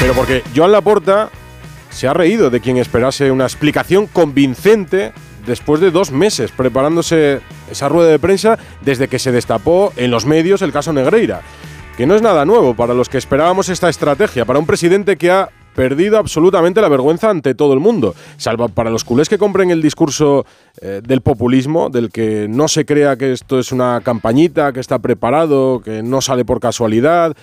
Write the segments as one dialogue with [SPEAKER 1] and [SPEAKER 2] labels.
[SPEAKER 1] Pero porque Joan Laporta se ha reído de quien esperase una explicación convincente después de dos meses preparándose esa rueda de prensa desde que se destapó en los medios el caso Negreira. Que no es nada nuevo para los que esperábamos esta estrategia, para un presidente que ha perdido absolutamente la vergüenza ante todo el mundo, salvo para los culés que compren el discurso eh, del populismo, del que no se crea que esto es una campañita, que está preparado, que no sale por casualidad,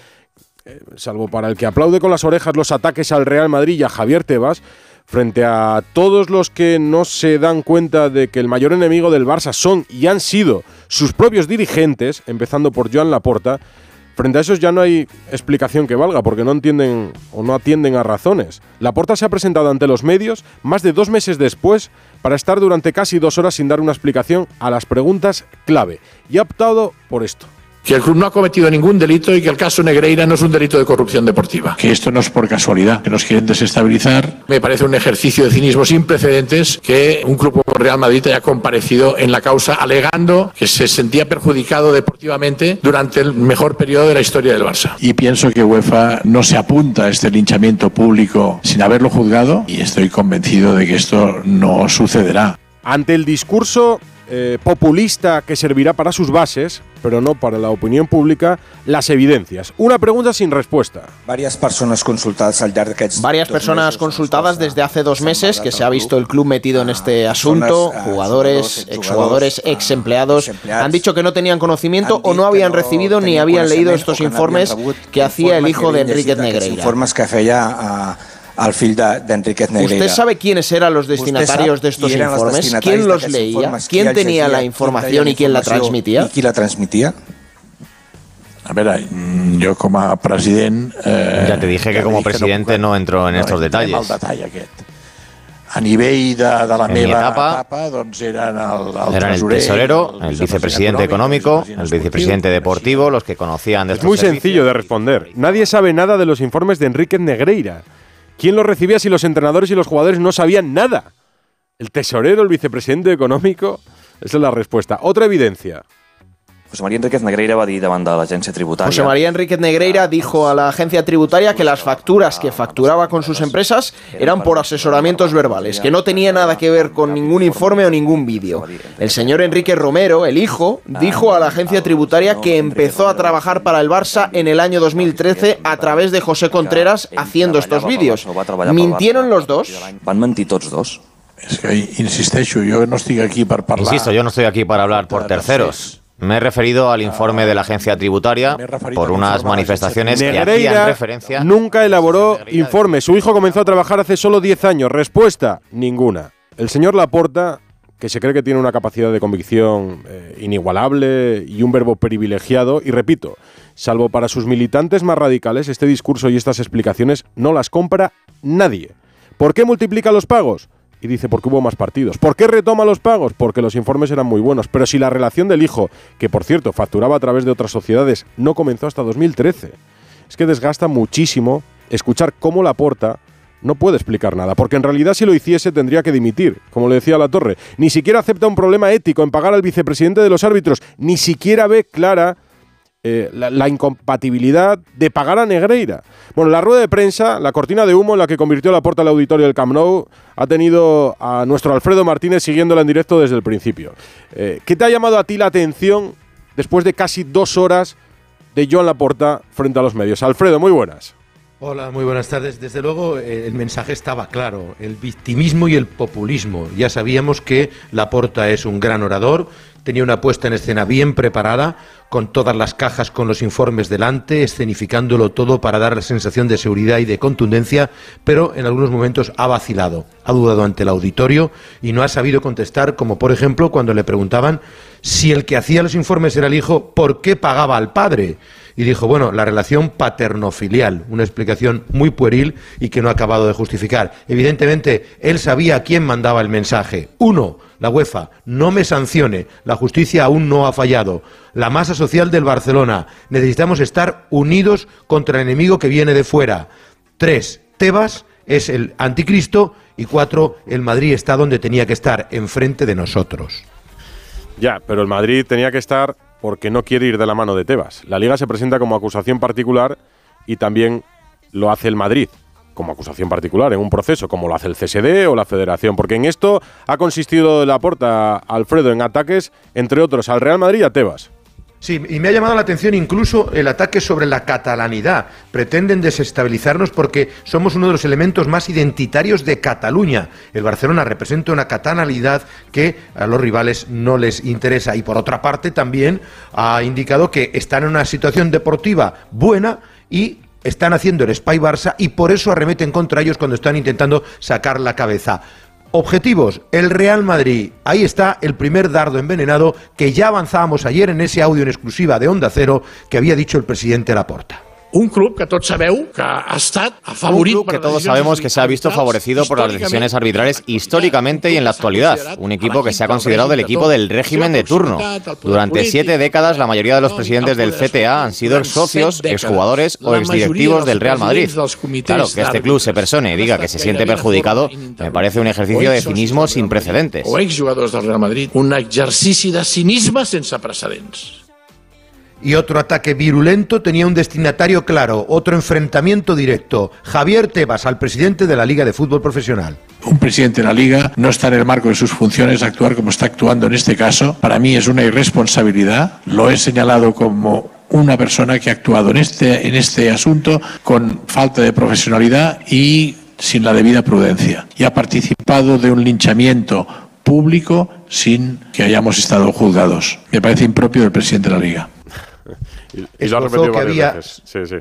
[SPEAKER 1] salvo para el que aplaude con las orejas los ataques al Real Madrid y a Javier Tebas, frente a todos los que no se dan cuenta de que el mayor enemigo del Barça son y han sido sus propios dirigentes, empezando por Joan Laporta, frente a esos ya no hay explicación que valga, porque no entienden o no atienden a razones. Laporta se ha presentado ante los medios más de dos meses después para estar durante casi dos horas sin dar una explicación a las preguntas clave, y ha optado por esto
[SPEAKER 2] que el club no ha cometido ningún delito y que el caso Negreira no es un delito de corrupción deportiva.
[SPEAKER 3] Que esto no es por casualidad, que nos quieren desestabilizar.
[SPEAKER 2] Me parece un ejercicio de cinismo sin precedentes que un club como Real Madrid haya comparecido en la causa alegando que se sentía perjudicado deportivamente durante el mejor periodo de la historia del Barça.
[SPEAKER 3] Y pienso que UEFA no se apunta a este linchamiento público sin haberlo juzgado y estoy convencido de que esto no sucederá.
[SPEAKER 1] Ante el discurso eh, populista que servirá para sus bases, pero no para la opinión pública, las evidencias. Una pregunta sin respuesta.
[SPEAKER 4] Varias personas consultadas al
[SPEAKER 5] Varias personas consultadas desde hace dos meses que se ha visto el club metido en este asunto, jugadores, exjugadores, ex empleados, han dicho que no tenían conocimiento o no habían recibido ni habían leído estos informes que hacía el hijo de Enrique Negreira.
[SPEAKER 4] Al fill d'Enriquez de,
[SPEAKER 5] ¿Usted sabe quiénes eran los destinatarios de estos informes? ¿Quién los leía? ¿Quién tenía la información y quién la transmitía?
[SPEAKER 4] ¿Y quién la transmitía?
[SPEAKER 3] A ver, mm, yo como presidente...
[SPEAKER 6] Eh, ya te dije que como presidente no, entro en estos detalles.
[SPEAKER 3] A nivel de, la
[SPEAKER 6] en etapa, eran el, tesorero, el vicepresidente económico, el vicepresidente deportivo, los que conocían de
[SPEAKER 1] Es muy sencillo de responder. Nadie sabe nada de los informes de Enrique Negreira. ¿Quién lo recibía si los entrenadores y los jugadores no sabían nada? ¿El tesorero, el vicepresidente económico? Esa es la respuesta. Otra evidencia.
[SPEAKER 7] José María Enríquez Negreira va dir davant de l'agència tributaria.
[SPEAKER 5] José María Enríquez Negreira dijo a la agencia tributaria que las facturas que facturaba con sus empresas eran por asesoramientos verbales, que no tenía nada que ver con ningún informe o ningún vídeo. El señor Enrique Romero, el hijo, dijo a la agencia tributaria que empezó a trabajar para el Barça en el año 2013 a través de José Contreras haciendo estos vídeos. ¿Mintieron los dos?
[SPEAKER 7] Van mentir tots dos.
[SPEAKER 3] Es que insisto, yo no estoy aquí para hablar.
[SPEAKER 6] Insisto, yo no estoy aquí para hablar por terceros. Me he referido al informe de la agencia tributaria por unas manifestaciones que hacían referencia.
[SPEAKER 1] Nunca elaboró informe. Su hijo comenzó a trabajar hace solo 10 años. Respuesta: ninguna. El señor Laporta, que se cree que tiene una capacidad de convicción eh, inigualable y un verbo privilegiado, y repito, salvo para sus militantes más radicales, este discurso y estas explicaciones no las compra nadie. ¿Por qué multiplica los pagos? Y dice, porque hubo más partidos. ¿Por qué retoma los pagos? Porque los informes eran muy buenos. Pero si la relación del hijo, que por cierto facturaba a través de otras sociedades, no comenzó hasta 2013, es que desgasta muchísimo escuchar cómo la porta no puede explicar nada, porque en realidad si lo hiciese tendría que dimitir, como le decía la torre. Ni siquiera acepta un problema ético en pagar al vicepresidente de los árbitros, ni siquiera ve clara eh, la, incompatibilidad de pagar a Negreira. Bueno, la rueda de prensa, la cortina de humo en la que convirtió la puerta al auditorio del Camp Nou, ha tenido a nuestro Alfredo Martínez siguiéndola en directo desde el principio. Eh, ¿Qué te ha llamado a ti la atención después de casi dos horas de Joan Laporta frente a los medios? Alfredo, muy buenas.
[SPEAKER 8] Hola, muy buenas tardes. Desde luego eh, el mensaje estaba claro, el victimismo y el populismo. Ya sabíamos que Laporta es un gran orador, tenía una puesta en escena bien preparada, con todas las cajas con los informes delante, escenificándolo todo para dar la sensación de seguridad y de contundencia, pero en algunos momentos ha vacilado, ha dudado ante el auditorio y no ha sabido contestar, como por ejemplo cuando le preguntaban si el que hacía los informes era el hijo, ¿por qué pagaba al padre? y dijo, bueno, la relación paterno-filial, una explicación muy pueril y que no ha acabado de justificar. Evidentemente, él sabía quién mandaba el mensaje. Uno, la UEFA, no me sancione, la justicia aún no ha fallado. La masa social del Barcelona, necesitamos estar unidos contra el enemigo que viene de fuera. Tres, Tebas es el anticristo y cuatro, el Madrid está donde tenía que estar, enfrente de nosotros.
[SPEAKER 1] Ya, pero el Madrid tenía que estar porque no quiere ir de la mano de Tebas. La liga se presenta como acusación particular y también lo hace el Madrid como acusación particular en un proceso como lo hace el CSD o la Federación, porque en esto ha consistido la porta Alfredo en ataques, entre otros, al Real Madrid y a Tebas.
[SPEAKER 8] Sí, y me ha llamado la atención incluso el ataque sobre la catalanidad. Pretenden desestabilizarnos porque somos uno de los elementos más identitarios de Cataluña. El Barcelona representa una catalanidad que a los rivales no les interesa. Y por otra parte también ha indicado que están en una situación deportiva buena y están haciendo el Spy Barça y por eso arremeten contra ellos cuando están intentando sacar la cabeza. Objetivos, el Real Madrid. Ahí está el primer dardo envenenado que ya avanzábamos ayer en ese audio en exclusiva de Onda Cero que había dicho el presidente Laporta.
[SPEAKER 2] Un club que todos sabeu que ha estat
[SPEAKER 6] afavorit que todos sabemos que se ha visto favorecido por las decisiones arbitrales históricamente y en la actualidad. Un equipo que se ha considerado el equipo del régimen de turno. Durante siete décadas, la mayoría de los presidentes del CTA han sido ex socios, exjugadores o exdirectivos del Real Madrid. Claro, que este club se persone y diga que se siente perjudicado me parece un ejercicio de cinismo sin precedentes.
[SPEAKER 2] O exjugadors del Real Madrid, un exercici de cinisme sense precedents.
[SPEAKER 8] Y otro ataque virulento tenía un destinatario claro, otro enfrentamiento directo. Javier Tebas al presidente de la Liga de Fútbol Profesional.
[SPEAKER 3] Un presidente de la Liga no está en el marco de sus funciones actuar como está actuando en este caso. Para mí es una irresponsabilidad. Lo he señalado como una persona que ha actuado en este, en este asunto con falta de profesionalidad y sin la debida prudencia. Y ha participado de un linchamiento público sin que hayamos estado juzgados. Me parece impropio del presidente de la Liga.
[SPEAKER 1] Y, lo ha repetido que había, veces. Sí, sí.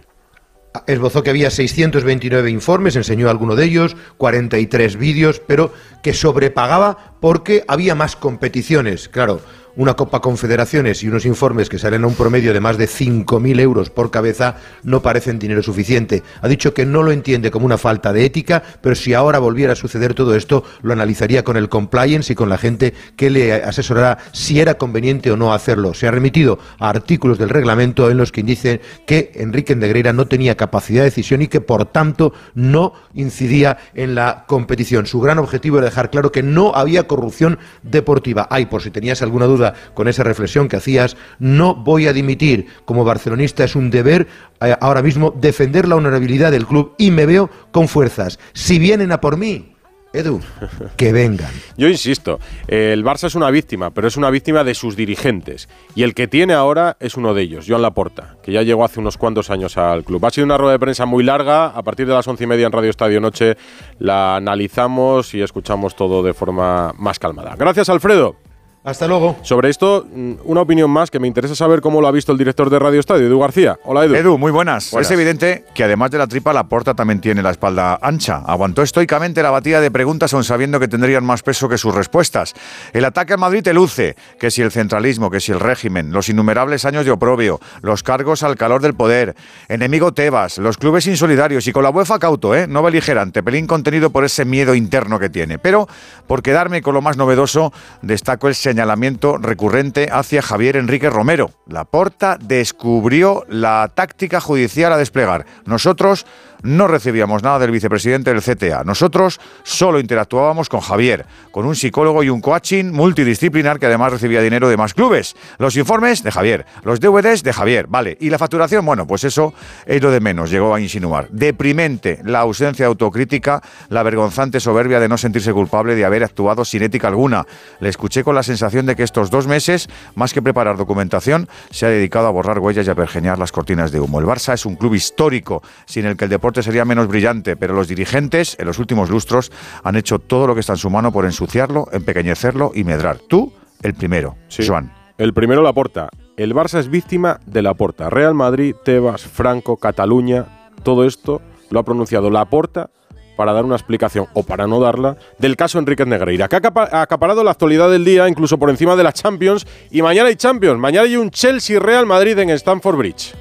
[SPEAKER 8] Esbozó que había 629 informes, enseñó alguno de ellos, 43 vídeos, pero que sobrepagaba porque había más competiciones. Claro, una Copa Confederaciones y unos informes que salen a un promedio de más de 5.000 euros por cabeza no parecen dinero suficiente. Ha dicho que no lo entiende como una falta de ética, pero si ahora volviera a suceder todo esto, lo analizaría con el compliance y con la gente que le asesorará si era conveniente o no hacerlo. Se ha remitido a artículos del reglamento en los que dicen que Enrique Negreira no tenía capacidad de decisión y que por tanto no incidía en la competición. Su gran objetivo era dejar claro que no había corrupción deportiva. Ay, por si tenías alguna duda con esa reflexión que hacías, no voy a dimitir. Como barcelonista es un deber eh, ahora mismo defender la honorabilidad del club y me veo con fuerzas. Si vienen a por mí, Edu, que vengan.
[SPEAKER 1] Yo insisto, el Barça es una víctima, pero es una víctima de sus dirigentes. Y el que tiene ahora es uno de ellos, Joan Laporta, que ya llegó hace unos cuantos años al club. Ha sido una rueda de prensa muy larga. A partir de las once y media en Radio Estadio Noche la analizamos y escuchamos todo de forma más calmada. Gracias, Alfredo.
[SPEAKER 8] Hasta luego.
[SPEAKER 1] Sobre esto, mm, una opinión más que me interesa saber cómo lo ha visto el director de Radio Estadio, Edu García. Hola, Edu.
[SPEAKER 9] Edu, muy buenas. Es evidente que además de la tripa, la porta también tiene la espalda ancha. Aguantó estoicamente la batida de preguntas aun sabiendo que tendrían más peso que sus respuestas. El ataque a Madrid te luce, que si el centralismo, que si el régimen, los innumerables años de oprobio, los cargos al calor del poder, enemigo Tebas, los clubes insolidarios y con la UEFA cauto, ¿eh? no beligerante, pelín contenido por ese miedo interno que tiene. Pero, por quedarme con lo más novedoso, destaco el señalamiento recurrente hacia Javier Enrique Romero. La Porta descubrió la táctica judicial a desplegar. Nosotros no recibíamos nada del vicepresidente del CTA. Nosotros solo interactuábamos con Javier, con un psicólogo y un coaching multidisciplinar que además recibía dinero de más clubes. Los informes de Javier, los DVDs de Javier, vale. Y la facturación, bueno, pues eso es lo de menos, llegó a insinuar. Deprimente la ausencia de autocrítica, la vergonzante soberbia de no sentirse culpable de haber actuado sin ética alguna. Le escuché con la sensación de que estos dos meses, más que preparar documentación, se ha dedicado a borrar huellas y a pergeñar las cortinas de humo. El Barça es un club histórico, sin el que el deporte sería menos brillante, pero los dirigentes en los últimos lustros han hecho todo lo que está en su mano por ensuciarlo, empequeñecerlo y medrar. Tú, el primero,
[SPEAKER 1] Sí.
[SPEAKER 9] Joan.
[SPEAKER 1] El primero la porta. El Barça es víctima de la porta. Real Madrid, Tebas, Franco, Cataluña, todo esto lo ha pronunciado la porta para dar una explicación, o para no darla, del caso Enrique Negreira, que ha acapa- ha acaparado la actualidad del día, incluso por encima de la Champions, y mañana hay Champions, mañana hay un Chelsea-Real Madrid en Stamford Bridge.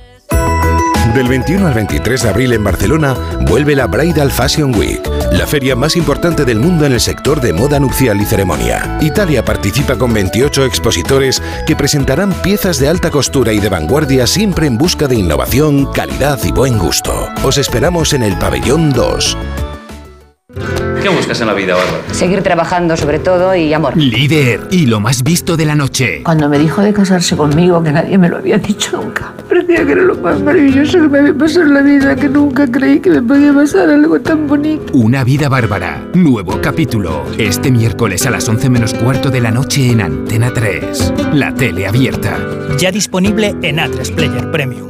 [SPEAKER 10] Del 21 al 23 de abril en Barcelona vuelve la Bridal Fashion Week, la feria más importante del mundo en el sector de moda nupcial y ceremonia. Italia participa con 28 expositores que presentarán piezas de alta costura y de vanguardia siempre en busca de innovación, calidad y buen gusto. Os esperamos en el pabellón 2.
[SPEAKER 11] ¿Qué buscas en la vida, Bárbara?
[SPEAKER 12] Seguir trabajando sobre todo y amor.
[SPEAKER 13] Líder y lo más visto de la noche.
[SPEAKER 14] Cuando me dijo de casarse conmigo, que nadie me lo había dicho nunca, parecía que era lo más maravilloso que me había pasado en la vida, que nunca creí que me podía pasar algo tan bonito.
[SPEAKER 13] Una vida bárbara. Nuevo capítulo. Este miércoles a las 11 menos cuarto de la noche en Antena 3. La tele abierta.
[SPEAKER 15] Ya disponible en A3 Player Premium.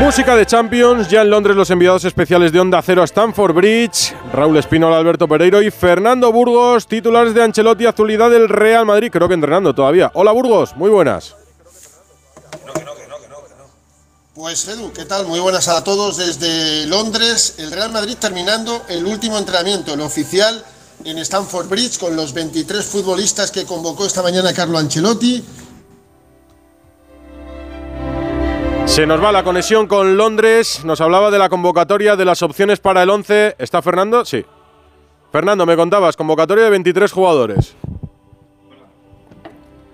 [SPEAKER 1] Música de Champions, ya en Londres los enviados especiales de Onda Cero a Stanford Bridge, Raúl Espinola, Alberto Pereiro y Fernando Burgos, titulares de Ancelotti, actualidad del Real Madrid, creo que entrenando todavía. Hola Burgos, muy buenas.
[SPEAKER 16] Pues Edu, ¿qué tal? Muy buenas a todos desde Londres. El Real Madrid terminando el último entrenamiento, el oficial en Stanford Bridge, con los 23 futbolistas que convocó esta mañana Carlo Ancelotti.
[SPEAKER 1] Se nos va la conexión con Londres. Nos hablaba de la convocatoria de las opciones para el 11. ¿Está Fernando? Sí. Fernando, me contabas, convocatoria de 23 jugadores.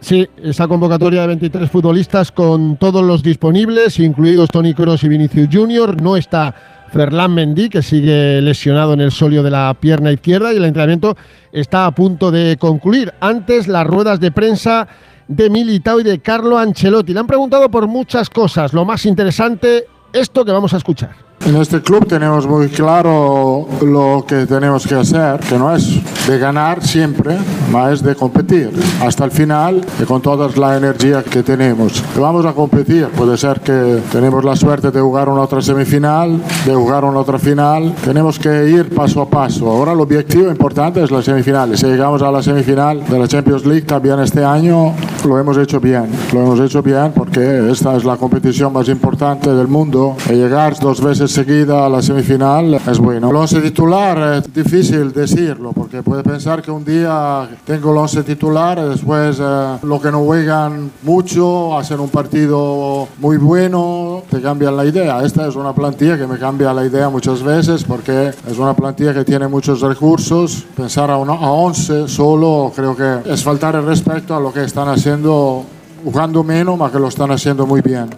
[SPEAKER 17] Sí, esa convocatoria de 23 futbolistas con todos los disponibles, incluidos Tony Kroos y Vinicius Junior. No está Ferland Mendy, que sigue lesionado en el solio de la pierna izquierda y el entrenamiento está a punto de concluir. Antes, las ruedas de prensa de Militao y de Carlo Ancelotti. Le han preguntado por muchas cosas. Lo más interesante, esto que vamos a escuchar.
[SPEAKER 18] En este club tenemos muy claro lo que tenemos que hacer, que no es de ganar siempre, más es de competir hasta el final y con toda la energía que tenemos. Vamos a competir, puede ser que tenemos la suerte de jugar una otra semifinal, de jugar una otra final, tenemos que ir paso a paso. Ahora el objetivo importante es la semifinal. Si llegamos a la semifinal de la Champions League también este año, lo hemos hecho bien. Lo hemos hecho bien porque esta es la competición más importante del mundo y llegar dos veces seguida a la semifinal es bueno. El once titular es difícil decirlo porque puede pensar que un día tengo el once titular y después eh, lo que no juegan mucho hacen un partido muy bueno, te cambian la idea. Esta es una plantilla que me cambia la idea muchas veces porque es una plantilla que tiene muchos recursos. Pensar a, uno, a 11 solo creo que es faltar el respeto a lo que están haciendo jugando menos, pero que lo están haciendo muy bien.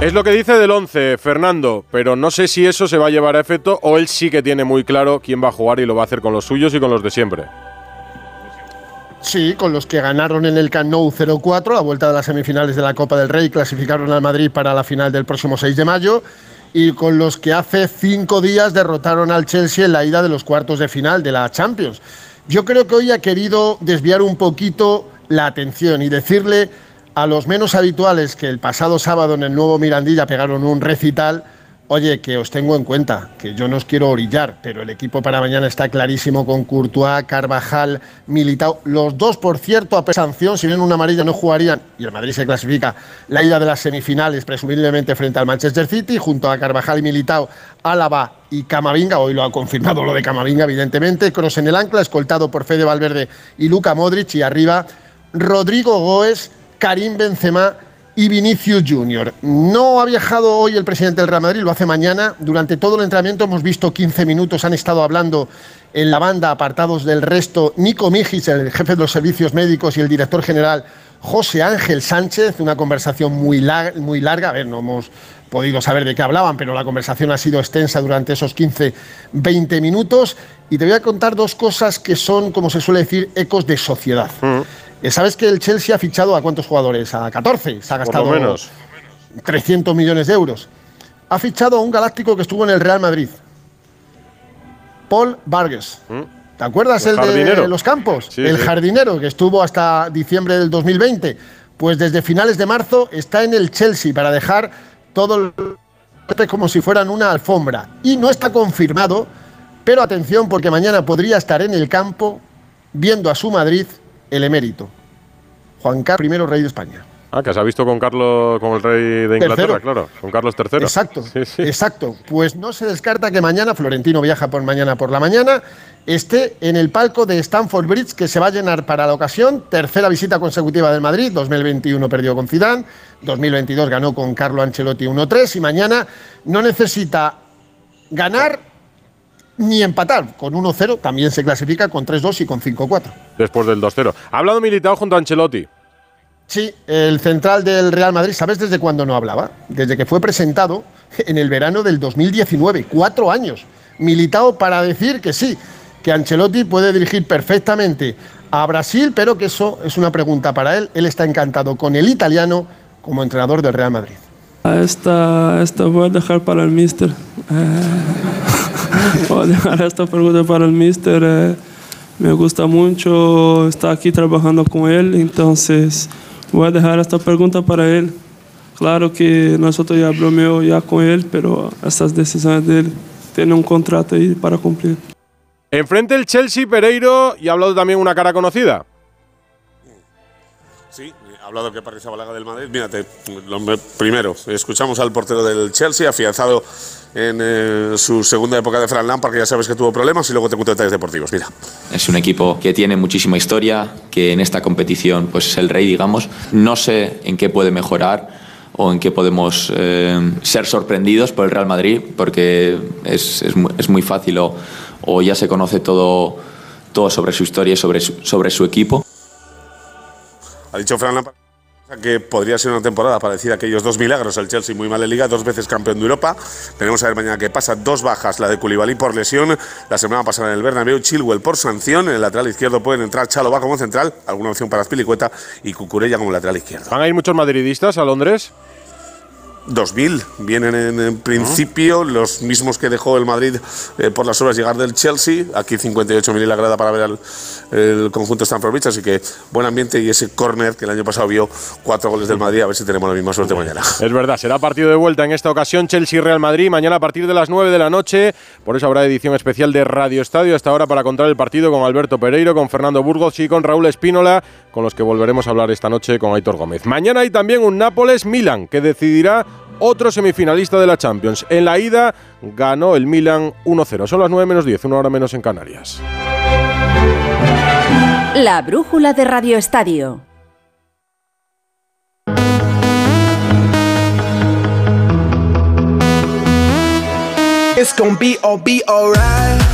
[SPEAKER 1] Es lo que dice del 11, Fernando, pero no sé si eso se va a llevar a efecto o él sí que tiene muy claro quién va a jugar y lo va a hacer con los suyos y con los de siempre.
[SPEAKER 17] Sí, con los que ganaron en el Camp Nou 0-4, a vuelta de las semifinales de la Copa del Rey, clasificaron al Madrid para la final del próximo 6 de mayo, y con los que hace cinco días derrotaron al Chelsea en la ida de los cuartos de final de la Champions. Yo creo que hoy ha querido desviar un poquito la atención y decirle a los menos habituales que el pasado sábado en el nuevo Mirandilla pegaron un recital, oye, que os tengo en cuenta, que yo no os quiero orillar, pero el equipo para mañana está clarísimo con Courtois, Carvajal, Militao. Los dos, por cierto, a sanción, si bien una amarilla no jugarían, y el Madrid se clasifica la ida de las semifinales, presumiblemente frente al Manchester City, junto a Carvajal y Militao, Álava y Camavinga, hoy lo ha confirmado lo de Camavinga, evidentemente, Cross en el ancla, escoltado por Fede Valverde y Luca Modric, y arriba Rodrigo Goes, Karim Benzema y Vinicius Junior. No ha viajado hoy el presidente del Real Madrid, lo hace mañana. Durante todo el entrenamiento hemos visto 15 minutos, han estado hablando en la banda, apartados del resto, Nico Mijis, el jefe de los servicios médicos, y el director general José Ángel Sánchez, una conversación muy, muy larga. A ver, no hemos podido saber de qué hablaban, pero la conversación ha sido extensa durante esos 15-20 minutos. Y te voy a contar dos cosas que son, como se suele decir, ecos de sociedad.
[SPEAKER 1] Mm.
[SPEAKER 17] Eh, ¿Sabes que el Chelsea ha fichado a cuántos jugadores? A 14. Se ha gastado
[SPEAKER 1] Por lo menos.
[SPEAKER 17] 300 millones de euros. Ha fichado a un galáctico que estuvo en el Real Madrid. Paul Vargas. ¿Te acuerdas
[SPEAKER 1] El
[SPEAKER 17] el, de los campos?
[SPEAKER 1] Sí,
[SPEAKER 17] el
[SPEAKER 1] sí.
[SPEAKER 17] jardinero que estuvo hasta diciembre del 2020. Pues desde finales de marzo está en el Chelsea para dejar todo el como si fueran una alfombra. Y no está confirmado, pero atención porque mañana podría estar en el campo viendo a su Madrid el emérito. Juan Carlos I, rey de España.
[SPEAKER 1] Ah, que se ha visto con Carlos, con el rey de Inglaterra,
[SPEAKER 17] Tercero.
[SPEAKER 1] claro, con Carlos III.
[SPEAKER 17] Exacto, exacto. Pues no se descarta que mañana, Florentino viaja por mañana por la mañana, esté en el palco de Stamford Bridge, que se va a llenar para la ocasión. Tercera visita consecutiva del Madrid, 2021 perdió con Zidane, 2022 ganó con Carlo Ancelotti 1-3 y mañana no necesita ganar ni empatar. Con 1-0 también se clasifica con 3-2 y con 5-4.
[SPEAKER 1] Después del 2-0. Ha hablado Militao junto a Ancelotti.
[SPEAKER 17] Sí, el central del Real Madrid, ¿sabes desde cuándo no hablaba? Desde que fue presentado en el verano del 2019, cuatro años. Militado para decir que sí, que Ancelotti puede dirigir perfectamente a Brasil, pero que eso es una pregunta para él. Él está encantado con el italiano como entrenador del Real Madrid.
[SPEAKER 11] Esta, esta voy a dejar para el mister. Eh, voy a dejar esta pregunta para el mister. eh, me gusta mucho estar aquí trabajando con él, entonces voy a dejar esta pregunta para él. Claro que nosotros ya bromeó ya con él, pero estas decisiones de él tiene un contrato ahí para cumplir.
[SPEAKER 1] Enfrente el Chelsea, Pereiro, y ha hablado también una cara conocida.
[SPEAKER 19] Sí, ha hablado que Parque Sabalaga del Madrid. Mírate, primero, escuchamos al portero del Chelsea, afianzado en eh, su segunda época de Fran Lampard, que ya sabes que tuvo problemas, y luego te cuento detalles deportivos. Mira.
[SPEAKER 20] Es un equipo que tiene muchísima historia, que en esta competición pues es el rey, digamos. No sé en qué puede mejorar o en qué podemos eh, ser sorprendidos por el Real Madrid, porque es, es es muy fácil o, o ya se conoce todo, todo sobre su historia y sobre su, sobre su equipo.
[SPEAKER 19] Ha dicho Fran Lampard que podría ser una temporada para decir aquellos dos milagros. El Chelsea muy mal en Liga, dos veces campeón de Europa. Veremos a ver mañana qué pasa. Dos bajas, la de Koulibaly por lesión. La semana pasada en el Bernabéu, Chilwell por sanción. En el lateral izquierdo pueden entrar Chalobah como central, alguna opción para Spilicueta y Cucurella como lateral izquierdo.
[SPEAKER 1] ¿Van a ir muchos madridistas a Londres?
[SPEAKER 19] 2000 vienen en, en principio los mismos que dejó el Madrid eh, por las obras llegar del Chelsea. Aquí 58.000 en la grada para ver al el conjunto Stamford Bridge. Así que buen ambiente y ese córner que el año pasado vio cuatro goles del Madrid. A ver si tenemos la misma suerte mañana.
[SPEAKER 1] Es verdad, será partido de vuelta en esta ocasión Chelsea-Real Madrid, mañana a partir de las 9 de la noche. Por eso habrá edición especial de Radio Estadio hasta ahora para contar el partido con Alberto Pereiro, con Fernando Burgos y con Raúl Espínola, con los que volveremos a hablar esta noche con Aitor Gómez. Mañana hay también un Nápoles-Milan que decidirá otro semifinalista de la Champions. En la ida ganó el Milan 1-0. Son las 9 menos 10, una hora menos en Canarias.
[SPEAKER 21] La brújula de Radio Estadio.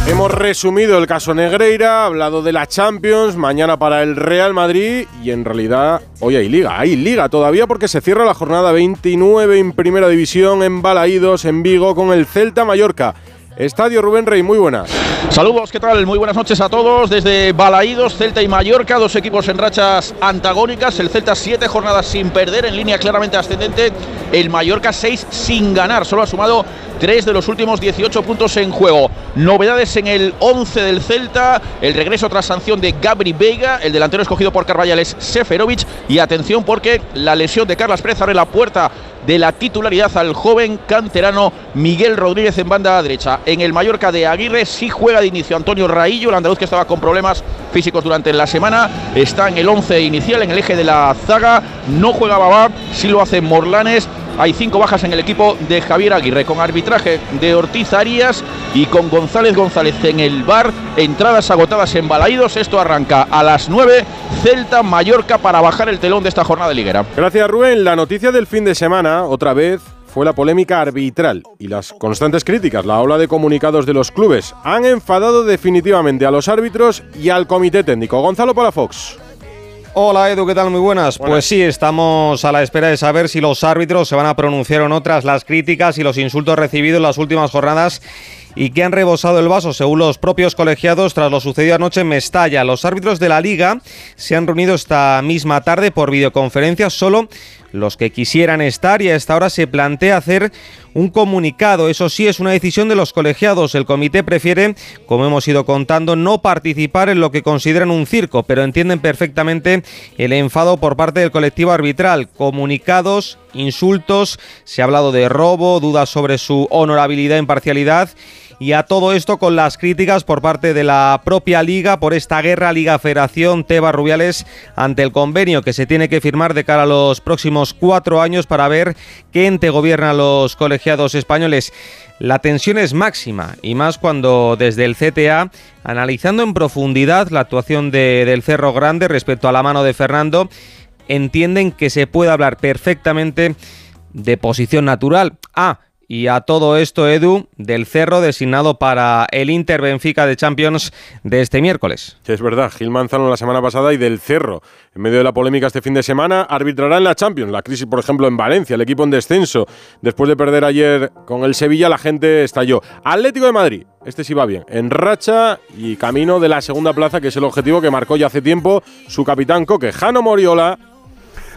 [SPEAKER 1] Hemos resumido el caso Negreira, hablado de la Champions, mañana para el Real Madrid y en realidad hoy hay liga. Hay liga todavía porque se cierra la jornada 29 en Primera División en Balaídos, en Vigo, con el Celta Mallorca. Estadio Rubén Rey, muy buenas.
[SPEAKER 22] Saludos, ¿qué tal? Muy buenas noches a todos. Desde Balaídos, Celta y Mallorca, dos equipos en rachas antagónicas. El Celta siete jornadas sin perder, en línea claramente ascendente. El Mallorca seis sin ganar. Solo ha sumado tres de los últimos 18 puntos en juego. Novedades en el 11 del Celta. El regreso tras sanción de Gabri Veiga. El delantero escogido por Carvallal es Seferovic. Y atención porque la lesión de Carlas Pérez abre la puerta de la titularidad al joven canterano Miguel Rodríguez en banda derecha. En el Mallorca de Aguirre sí juega de inicio Antonio Raillo, el andaluz que estaba con problemas físicos durante la semana. Está en el 11 inicial, en el eje de la zaga. No juega Babá, sí lo hace Morlanes. Hay cinco bajas en el equipo de Javier Aguirre, con arbitraje de Ortiz Arias y con González González en el bar. Entradas agotadas en Balaídos. Esto arranca a las 9. Celta Mallorca para bajar el telón de esta jornada de liguera.
[SPEAKER 1] Gracias Rubén. La noticia del fin de semana, otra vez, fue la polémica arbitral y las constantes críticas, la ola de comunicados de los clubes. Han enfadado definitivamente a los árbitros y al comité técnico. Gonzalo Palafox.
[SPEAKER 6] Hola Edu, ¿qué tal? Muy buenas. Pues sí, estamos a la espera de saber si los árbitros se van a pronunciar o no tras las críticas y los insultos recibidos en las últimas jornadas y que han rebosado el vaso, según los propios colegiados, tras lo sucedido anoche en Mestalla. Los árbitros de la liga se han reunido esta misma tarde por videoconferencia, solo los que quisieran estar y a esta hora se plantea hacer un comunicado. Eso sí, es una decisión de los colegiados. El comité prefiere, como hemos ido contando, no participar en lo que consideran un circo, pero entienden perfectamente el enfado por parte del colectivo arbitral. Comunicados, insultos, se ha hablado de robo, dudas sobre su honorabilidad e imparcialidad
[SPEAKER 23] y a todo esto con las críticas por parte de la propia liga por esta guerra Liga Federación Tebas Rubiales ante el convenio que se tiene que firmar de cara a los próximos cuatro años para ver qué ente gobierna los colegiados españoles. La tensión es máxima y más cuando desde el CTA, analizando en profundidad la actuación de, del Cerro Grande respecto a la mano de Fernando, entienden que se puede hablar perfectamente de posición natural. Ah, y a todo esto, Edu, del Cerro designado para el Inter Benfica de Champions de este miércoles.
[SPEAKER 1] es verdad, Gil Manzano la semana pasada y del Cerro. En medio de la polémica este fin de semana, arbitrará en la Champions. La crisis, por ejemplo, en Valencia, el equipo en descenso. Después de perder ayer con el Sevilla, la gente estalló. Atlético de Madrid, este sí va bien. En racha y camino de la segunda plaza, que es el objetivo que marcó ya hace tiempo su capitán Coque. Jano Moriola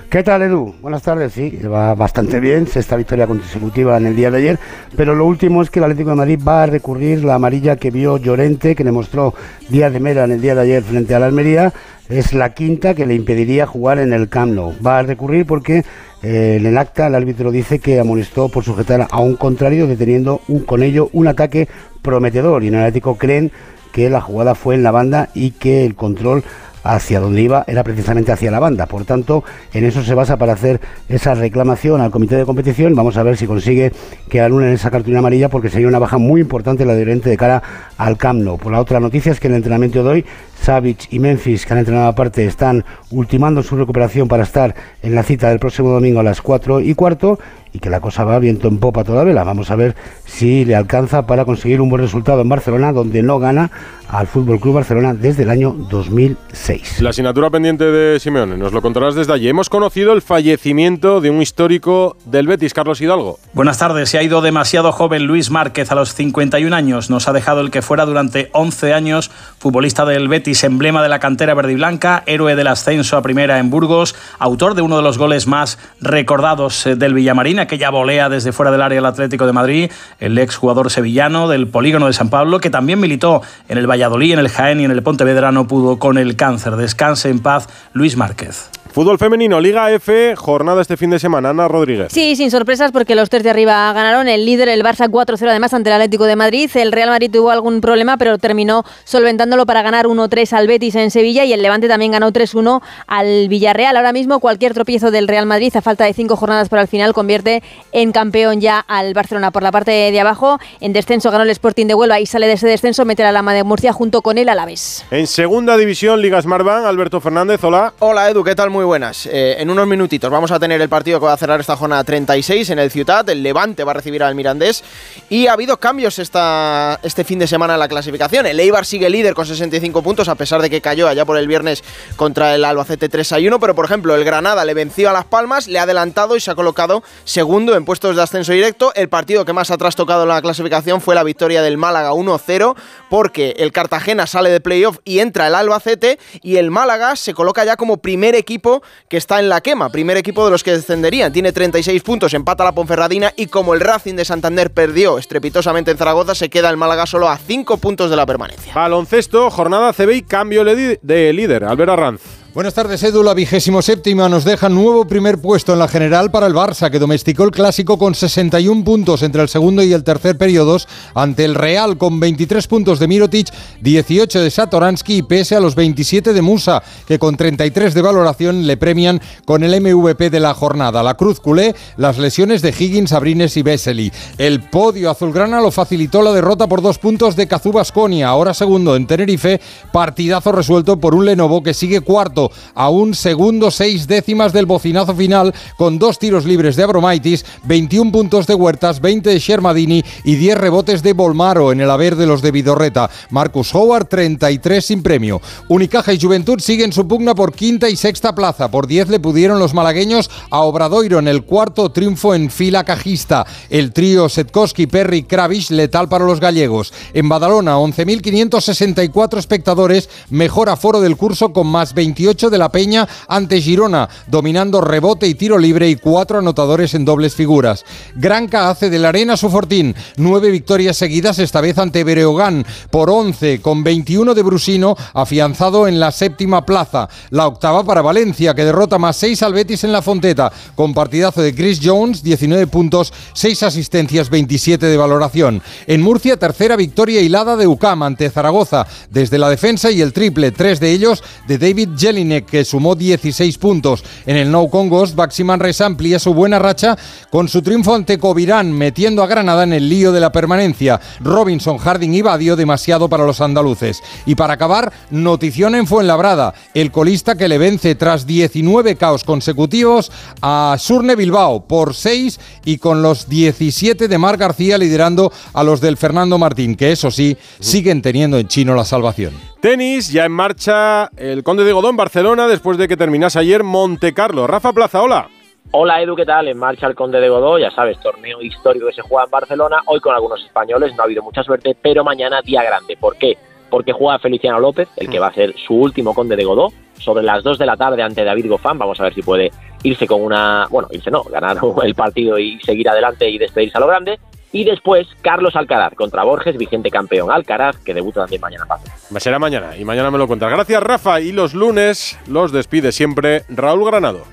[SPEAKER 24] ¿Qué tal, Edu? Buenas tardes, sí, va bastante bien, sexta victoria consecutiva en el día de ayer, pero lo último es que el Atlético de Madrid va a recurrir la amarilla que vio Llorente, que le mostró Díaz de Mera en el día de ayer frente a la Almería, es la quinta que le impediría jugar en el Camp Nou. Va a recurrir porque eh, en el acta el árbitro dice que amonestó por sujetar a un contrario, deteniendo con ello un ataque prometedor, y en el Atlético creen que la jugada fue en la banda y que el control hacia donde iba era precisamente hacia la banda. Por tanto, en eso se basa para hacer esa reclamación al comité de competición. Vamos a ver si consigue que anulen esa cartulina amarilla porque sería una baja muy importante la de Oriente de cara al Camp Nou. Por la otra noticia es que en el entrenamiento de hoy, Savic y Memphis, que han entrenado aparte, están ultimando su recuperación para estar en la cita del próximo domingo a las 4 y cuarto y que la cosa va viento en popa todavía. Vamos a ver si le alcanza para conseguir un buen resultado en Barcelona, donde no gana al Fútbol Club Barcelona desde el año 2006.
[SPEAKER 1] La asignatura pendiente de Simeone, nos lo contarás desde allí. Hemos conocido el fallecimiento de un histórico del Betis, Carlos Hidalgo.
[SPEAKER 25] Buenas tardes. Se ha ido demasiado joven Luis Márquez a los 51 años. Nos ha dejado el que fuera durante 11 años futbolista del Betis, emblema de la cantera verde y blanca, héroe del ascenso a primera en Burgos, autor de uno de los goles más recordados eh, del Villamarín, aquella volea desde fuera del área del Atlético de Madrid, el ex jugador sevillano del Polígono de San Pablo, que también militó en el Valladolid, en el Jaén y en el Pontevedra, no pudo con el cáncer. Descanse en paz, Luis Márquez.
[SPEAKER 1] Fútbol femenino, Liga F, jornada este fin de semana. Ana Rodríguez.
[SPEAKER 26] Sí, sin sorpresas porque los tres de arriba ganaron. El líder, el Barça 4-0 además ante el Atlético de Madrid. El Real Madrid tuvo algún problema, pero terminó solventándolo para ganar 1-3 al Betis en Sevilla y el Levante también ganó 3-1 al Villarreal. Ahora mismo cualquier tropiezo del Real Madrid a falta de cinco jornadas para el final convierte en campeón ya al Barcelona. Por la parte de abajo, en descenso ganó el Sporting de Huelva y sale de ese descenso meter a la Lama de Murcia junto con el Alavés.
[SPEAKER 1] En segunda división, Liga Smartbank, Alberto Fernández, hola.
[SPEAKER 27] Hola Edu, ¿qué tal? Muy buenas. Eh, en unos minutitos vamos a tener el partido que va a cerrar esta jornada 36 en el Ciutat. El Levante va a recibir al Mirandés. Y ha habido cambios esta, este fin de semana en la clasificación. El Eibar sigue líder con 65 puntos, a pesar de que cayó allá por el viernes contra el Albacete 3 a 1. Pero por ejemplo, el Granada le venció a Las Palmas, le ha adelantado y se ha colocado segundo en puestos de ascenso directo. El partido que más ha trastocado en la clasificación fue la victoria del Málaga 1-0, porque el Cartagena sale de playoff y entra el Albacete. Y el Málaga se coloca ya como primer equipo que está en la quema, primer equipo de los que descenderían. Tiene 36 puntos, empata la Ponferradina y como el Racing de Santander perdió estrepitosamente en Zaragoza, se queda el Málaga solo a 5 puntos de la permanencia.
[SPEAKER 1] Baloncesto, jornada CB y cambio de líder. Albert Arranz.
[SPEAKER 28] Buenas tardes, Edu. La vigésimo séptima nos deja nuevo primer puesto en la general para el Barça, que domesticó el clásico con 61 puntos entre el segundo y el tercer periodos, ante el Real con 23 puntos de Mirotic, 18 de Satoransky y pese a los 27 de Musa, que con 33 de valoración le premian con el MVP de la jornada. La Cruz culé, las lesiones de Higgins, Abrines y Vesely. El podio azulgrana lo facilitó la derrota por dos puntos de Cazú Basconia, ahora segundo en Tenerife, partidazo resuelto por un Lenovo que sigue cuarto a un segundo seis décimas del bocinazo final con dos tiros libres de Abromaitis, 21 puntos de Huertas, 20 de Shermadini y 10 rebotes de Bolmaro en el haber de los de Vidorreta. Marcus Howard 33 sin premio. Unicaja y Juventud siguen su pugna por quinta y sexta plaza. Por 10 le pudieron los malagueños a Obradoiro en el cuarto triunfo en fila cajista. El trío Setkowski, Perry, Kravish letal para los gallegos. En Badalona 11.564 espectadores, mejor aforo del curso con más 28 68 de la Peña ante Girona, dominando rebote y tiro libre y cuatro anotadores en dobles figuras. Granca hace de la arena su fortín, nueve victorias seguidas, esta vez ante Bereogán, por 11, con 21 de Brusino, afianzado en la séptima plaza. La octava para Valencia, que derrota más 6 al Betis en la Fonteta, con partidazo de Chris Jones, 19 puntos, 6 asistencias, 27 de valoración. En Murcia, tercera victoria hilada de UCAM ante Zaragoza, desde la defensa y el triple, tres de ellos de David Jelinek, que sumó 16 puntos. En el No Congos, Baxi Manresa amplía su buena racha con su triunfo ante Covirán, metiendo a Granada en el lío de la permanencia. Robinson, Harding y Badio demasiado para los andaluces. Y para acabar, notición en Fuenlabrada, el colista que le vence tras 19 caos consecutivos a Surne Bilbao por 6 y con los 17 de Mar García liderando a los del Fernando Martín, que eso sí, siguen teniendo en chino la salvación.
[SPEAKER 1] Tenis, ya en marcha el Conde de Godón, Barcelona, después de que terminase ayer Monte Carlo. Rafa Plaza, hola.
[SPEAKER 29] Hola Edu, ¿qué tal? En marcha el Conde de Godó, ya sabes, torneo histórico que se juega en Barcelona, hoy con algunos españoles, no ha habido mucha suerte, pero mañana día grande. ¿Por qué? Porque juega Feliciano López, el que va a ser su último Conde de Godó, sobre las 2 de la tarde ante David Gofán. Vamos a ver si puede irse con una, bueno, irse no, ganar el partido y seguir adelante y despedirse a lo grande. Y después Carlos Alcaraz contra Borges, vigente campeón Alcaraz, que debuta también mañana.
[SPEAKER 1] Me será mañana y mañana me lo cuentas. Gracias Rafa y los lunes los despide siempre Raúl Granado.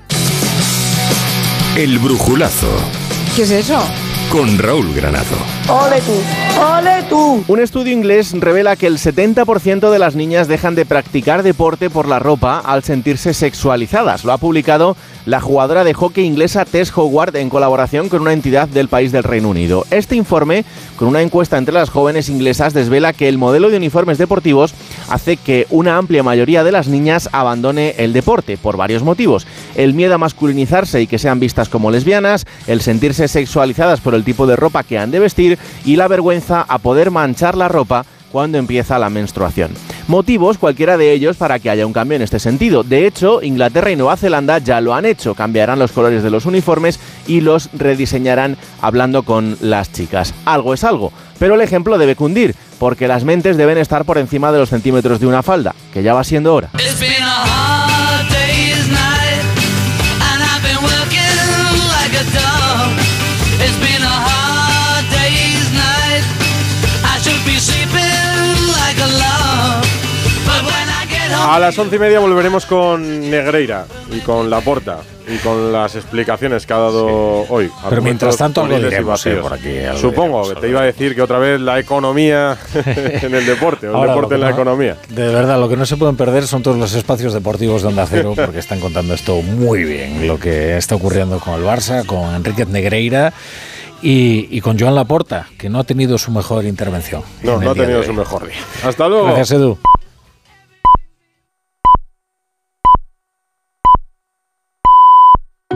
[SPEAKER 13] El brujulazo
[SPEAKER 30] ¿Qué es eso?
[SPEAKER 13] Con Raúl Granado.
[SPEAKER 30] ¡Ole tú! ¡Ole tú!
[SPEAKER 27] Un estudio inglés revela que el 70% de las niñas dejan de practicar deporte por la ropa al sentirse sexualizadas. Lo ha publicado la jugadora de hockey inglesa Tess Howard en colaboración con una entidad del país del Reino Unido. Este informe, con una encuesta entre las jóvenes inglesas, desvela que el modelo de uniformes deportivos hace que una amplia mayoría de las niñas abandone el deporte por varios motivos. El miedo a masculinizarse y que sean vistas como lesbianas, el sentirse sexualizadas por el tipo de ropa que han de vestir y la vergüenza a poder manchar la ropa cuando empieza la menstruación. Motivos, cualquiera de ellos, para que haya un cambio en este sentido. De hecho, Inglaterra y Nueva Zelanda ya lo han hecho. Cambiarán los colores de los uniformes y los rediseñarán hablando con las chicas. Algo es algo. Pero el ejemplo debe cundir, porque las mentes deben estar por encima de los centímetros de una falda, que ya va siendo hora.
[SPEAKER 31] A
[SPEAKER 1] las once y media volveremos con Negreira y con Laporta y con las explicaciones que ha dado hoy.
[SPEAKER 32] Pero mientras tanto algo diremos, eh, por aquí, algo
[SPEAKER 1] Supongo,
[SPEAKER 32] diremos,
[SPEAKER 1] te iba a decir que otra vez la economía en el deporte, o el
[SPEAKER 32] Ahora,
[SPEAKER 1] deporte en la
[SPEAKER 32] que no-
[SPEAKER 1] economía.
[SPEAKER 32] De verdad, lo que no se pueden perder son todos los espacios deportivos de Onda Cero, porque están contando esto muy bien, lo que está ocurriendo con el Barça, con Enriquez Negreira y, y con Joan Laporta, que no ha tenido su mejor intervención.
[SPEAKER 1] No, no ha tenido su mejor día. Hasta luego.
[SPEAKER 32] Gracias, Edu.